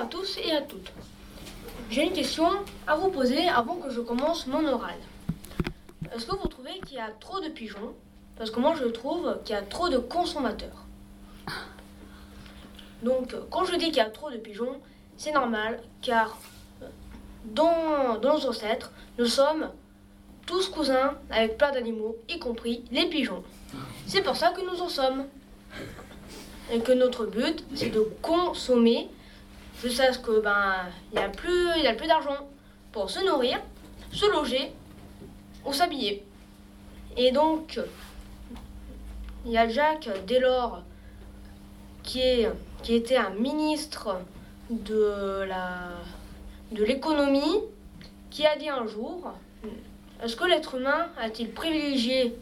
à tous et à toutes. J'ai une question à vous poser avant que je commence mon oral. Est-ce que vous trouvez qu'il y a trop de pigeons Parce que moi je trouve qu'il y a trop de consommateurs. Donc quand je dis qu'il y a trop de pigeons, c'est normal car dans, dans nos ancêtres, nous sommes tous cousins avec plein d'animaux, y compris les pigeons. C'est pour ça que nous en sommes. Et que notre but, c'est de consommer jusqu'à ce que ben il plus, d'argent pour se nourrir, se loger ou s'habiller. Et donc, il y a Jacques Delors qui, qui était un ministre de de l'économie qui a dit un jour est-ce que l'être humain a-t-il privilégié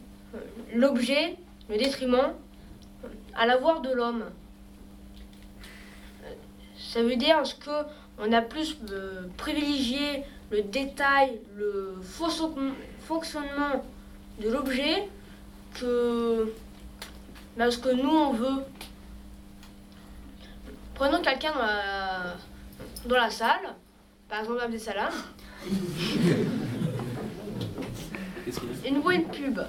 l'objet, le détriment, à l'avoir de l'homme? Ça veut dire est-ce qu'on a plus euh, privilégié le détail, le fonctionnement de l'objet que ben, ce que nous on veut? Prenons quelqu'un dans la, dans la salle, par exemple Abdesalam. une voit une pub.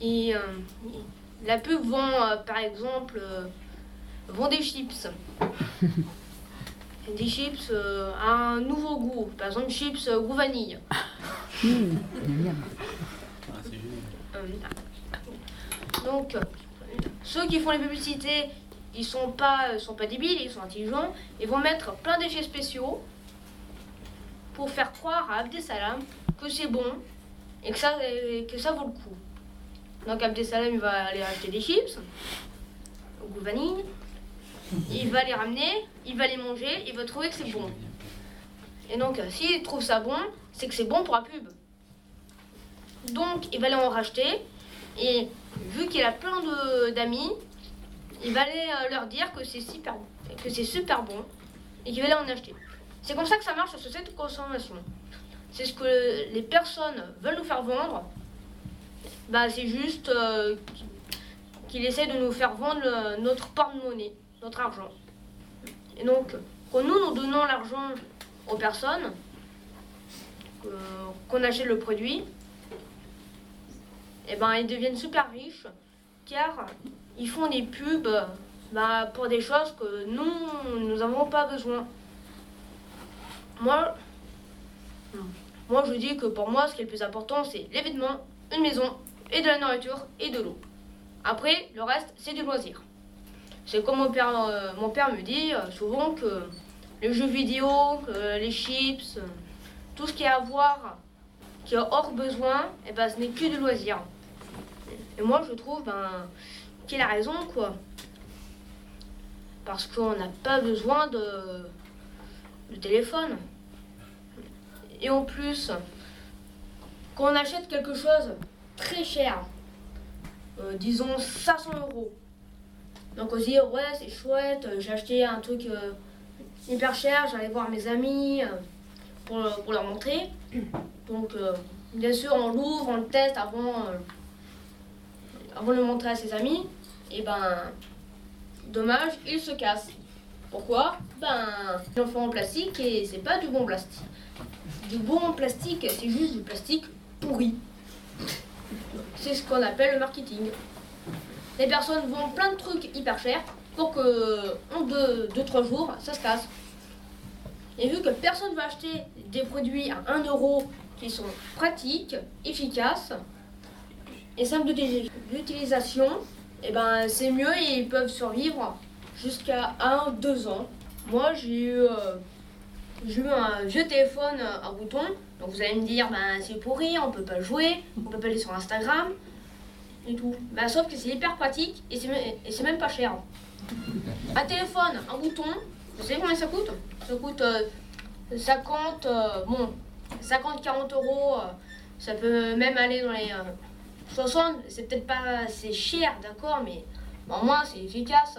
Et euh, la pub vend, euh, par exemple, euh, vend des chips. des chips à un nouveau goût. Par exemple, chips goût vanille. donc, ceux qui font les publicités, ils sont pas, sont pas débiles, ils sont intelligents. Ils vont mettre plein d'effets spéciaux pour faire croire à Abdesalam que c'est bon et que ça, que ça vaut le coup. Donc Abdesalam il va aller acheter des chips au goût vanille, il va les ramener, il va les manger, il va trouver que c'est bon. Et donc s'il trouve ça bon, c'est que c'est bon pour la pub. Donc il va aller en racheter et vu qu'il a plein d'amis, il va aller euh, leur dire que c'est super, que c'est super bon et qu'il va aller en acheter. C'est comme ça que ça marche sur cette consommation c'est ce que les personnes veulent nous faire vendre. Bah, c'est juste euh, qu'il essaie de nous faire vendre notre porte-monnaie, notre argent. Et donc, quand nous, nous donnons l'argent aux personnes, qu'on achète le produit, et eh ben, ils deviennent super riches car ils font des pubs bah, pour des choses que nous, nous n'avons pas besoin. Moi, moi, je dis que pour moi, ce qui est le plus important, c'est les vêtements, une maison, et de la nourriture et de l'eau. Après, le reste, c'est du loisir. C'est comme mon père, euh, mon père me dit euh, souvent que les jeux vidéo, les chips, euh, tout ce qui a à voir, qui a hors besoin, eh ben, ce n'est que du loisir. Et moi, je trouve ben, qu'il a raison, quoi. Parce qu'on n'a pas besoin de, de téléphone. Et en plus, quand on achète quelque chose très cher, disons 500 euros, donc on se dit ouais c'est chouette, euh, j'ai acheté un truc euh, hyper cher, j'allais voir mes amis pour, leur montrer. Donc bien sûr on l'ouvre, on le teste avant, de le montrer à ses amis. Et ben dommage, il se casse. Pourquoi? Ben, ils en en plastique et c'est pas du bon plastique du bon plastique, c'est juste du plastique pourri. C'est ce qu'on appelle le marketing. Les personnes vendent plein de trucs hyper chers pour que en 2-3 jours, ça se casse. Et vu que personne ne va acheter des produits à 1 euro qui sont pratiques, efficaces et simples d'utilisation, et eh ben c'est mieux et ils peuvent survivre jusqu'à 1-2 ans. Moi j'ai eu euh, eu un vieux téléphone à bouton. Donc vous allez me dire, ben, c'est pourri, on peut pas jouer, on peut pas aller sur Instagram et tout. Ben, sauf que c'est hyper pratique et c'est même pas cher. Un téléphone, un bouton, vous savez combien ça coûte? Ça coûte 50, euh, euh, bon, 50-40 euros. Euh, ça peut même aller dans les 60. C'est peut-être pas assez cher, d'accord, mais au moins c'est efficace.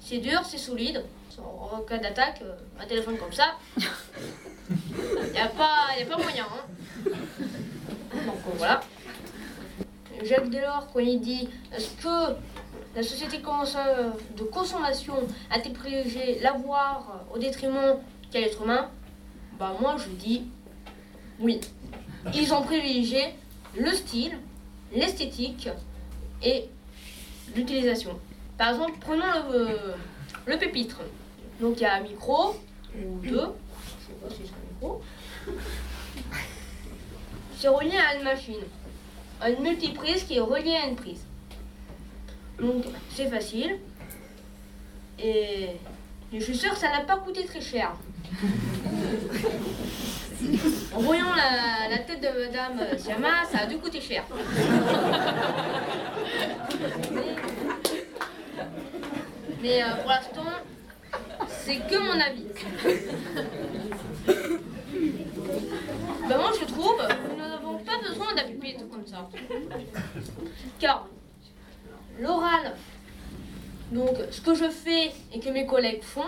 C'est dur, c'est solide en cas d'attaque, un téléphone comme ça, il n'y a, pas, a pas moyen. Hein. Donc voilà. Jacques Delors, quand il dit est-ce que la société de consommation a-t-elle privilégié l'avoir au détriment qu'à l'être humain? Bah moi je dis oui. Ils ont privilégié le style, l'esthétique et l'utilisation. Par exemple, prenons le, le pépitre. Donc il y a un micro, ou deux, je sais pas si c'est un micro. C'est relié à une machine, une multiprise qui est reliée à une prise. Donc c'est facile. Et je suis sûre que ça n'a pas coûté très cher. En voyant la, tête de Madame Siama, ça a dû coûter cher. Mais, euh, pour l'instant, c'est que mon avis. ben moi je trouve que nous n'avons pas besoin d'un pupitre comme Car l'oral, donc ce que je fais et que mes collègues font,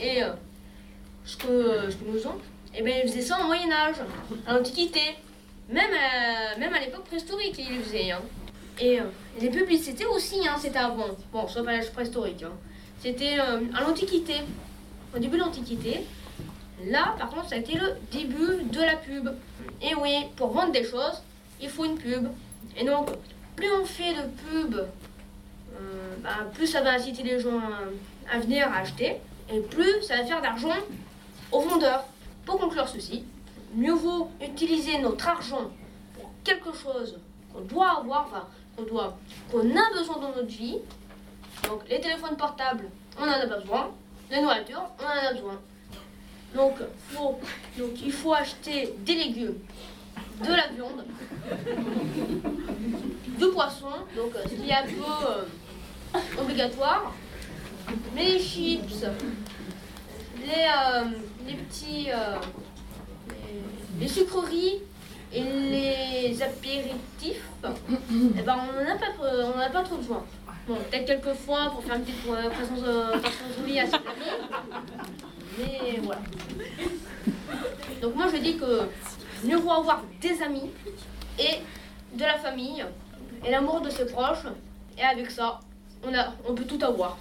et euh, ce, que, ce que nous ont, et eh bien ils faisaient ça au Moyen-Âge, à l'Antiquité. Même à, même à l'époque préhistorique, ils le faisaient. Hein. Et euh, les publicités aussi, hein, c'était avant. Bon, sauf à l'âge préhistorique. Hein. C'était euh, à l'Antiquité, au début de l'Antiquité. Là, par contre, ça a été le début de la pub. Et oui, pour vendre des choses, il faut une pub. Et donc, plus on fait de pub, euh, bah, plus ça va inciter les gens à venir acheter, et plus ça va faire d'argent aux vendeurs. Pour conclure ceci, mieux vaut utiliser notre argent pour quelque chose qu'on doit avoir, qu'on doit, qu'on a besoin dans notre vie. Donc les téléphones portables, on en a besoin. Les nourritures, on en a besoin. Donc il faut acheter des légumes, de la viande, du poisson, donc ce qui est un peu euh, obligatoire. Les chips, les, euh, les petits euh, les, sucreries et les apéritifs, eh ben, on n'en a, pas, a pas trop besoin. Bon, peut-être quelques fois pour faire une petite présence lit à ses Mais voilà. Donc moi je dis que mieux vaut avoir des amis et de la famille et l'amour de ses proches. Et avec ça, on peut tout avoir.